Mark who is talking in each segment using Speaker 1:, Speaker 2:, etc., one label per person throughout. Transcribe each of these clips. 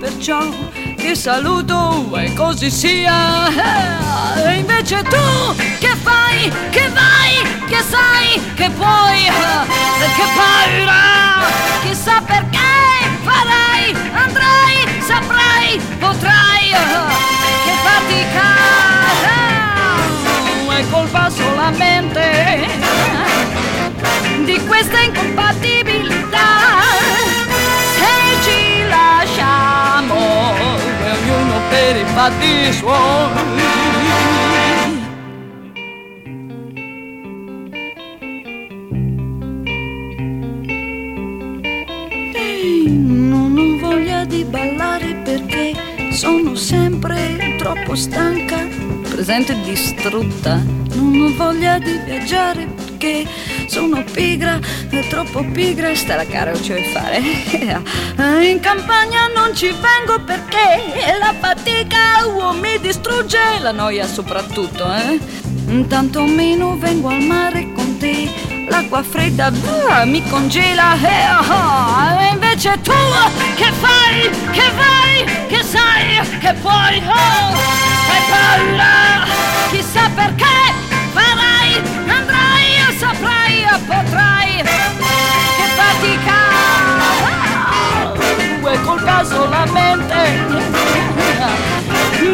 Speaker 1: perciò ti saluto e così sia. E invece tu che fai, che vai, che sai, che puoi, che paura, chissà perché farai, andrai, saprai, potrai, che fatica, è colpa solamente di questa incompatibilità. Per i fatti suoi. Non ho voglia di ballare perché sono sempre troppo stanca, presente distrutta. Non ho voglia di viaggiare perché sono pigra, troppo pigra, sta la cara, ce vuoi fare. In campagna non ci vengo perché la fatica mi distrugge, la noia soprattutto, eh. Tanto meno vengo al mare con te, l'acqua fredda uh, mi congela, eh, oh, e invece tu che fai, che vai, che sai, che puoi, oh, hai paura, chissà perché farai, andrai, saprai, potrai, che fatica, oh, è colpa solamente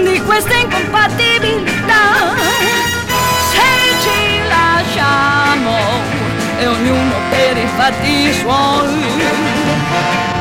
Speaker 1: di questa incompatibilità. Se ci lasciamo e ognuno per i fatti suoi.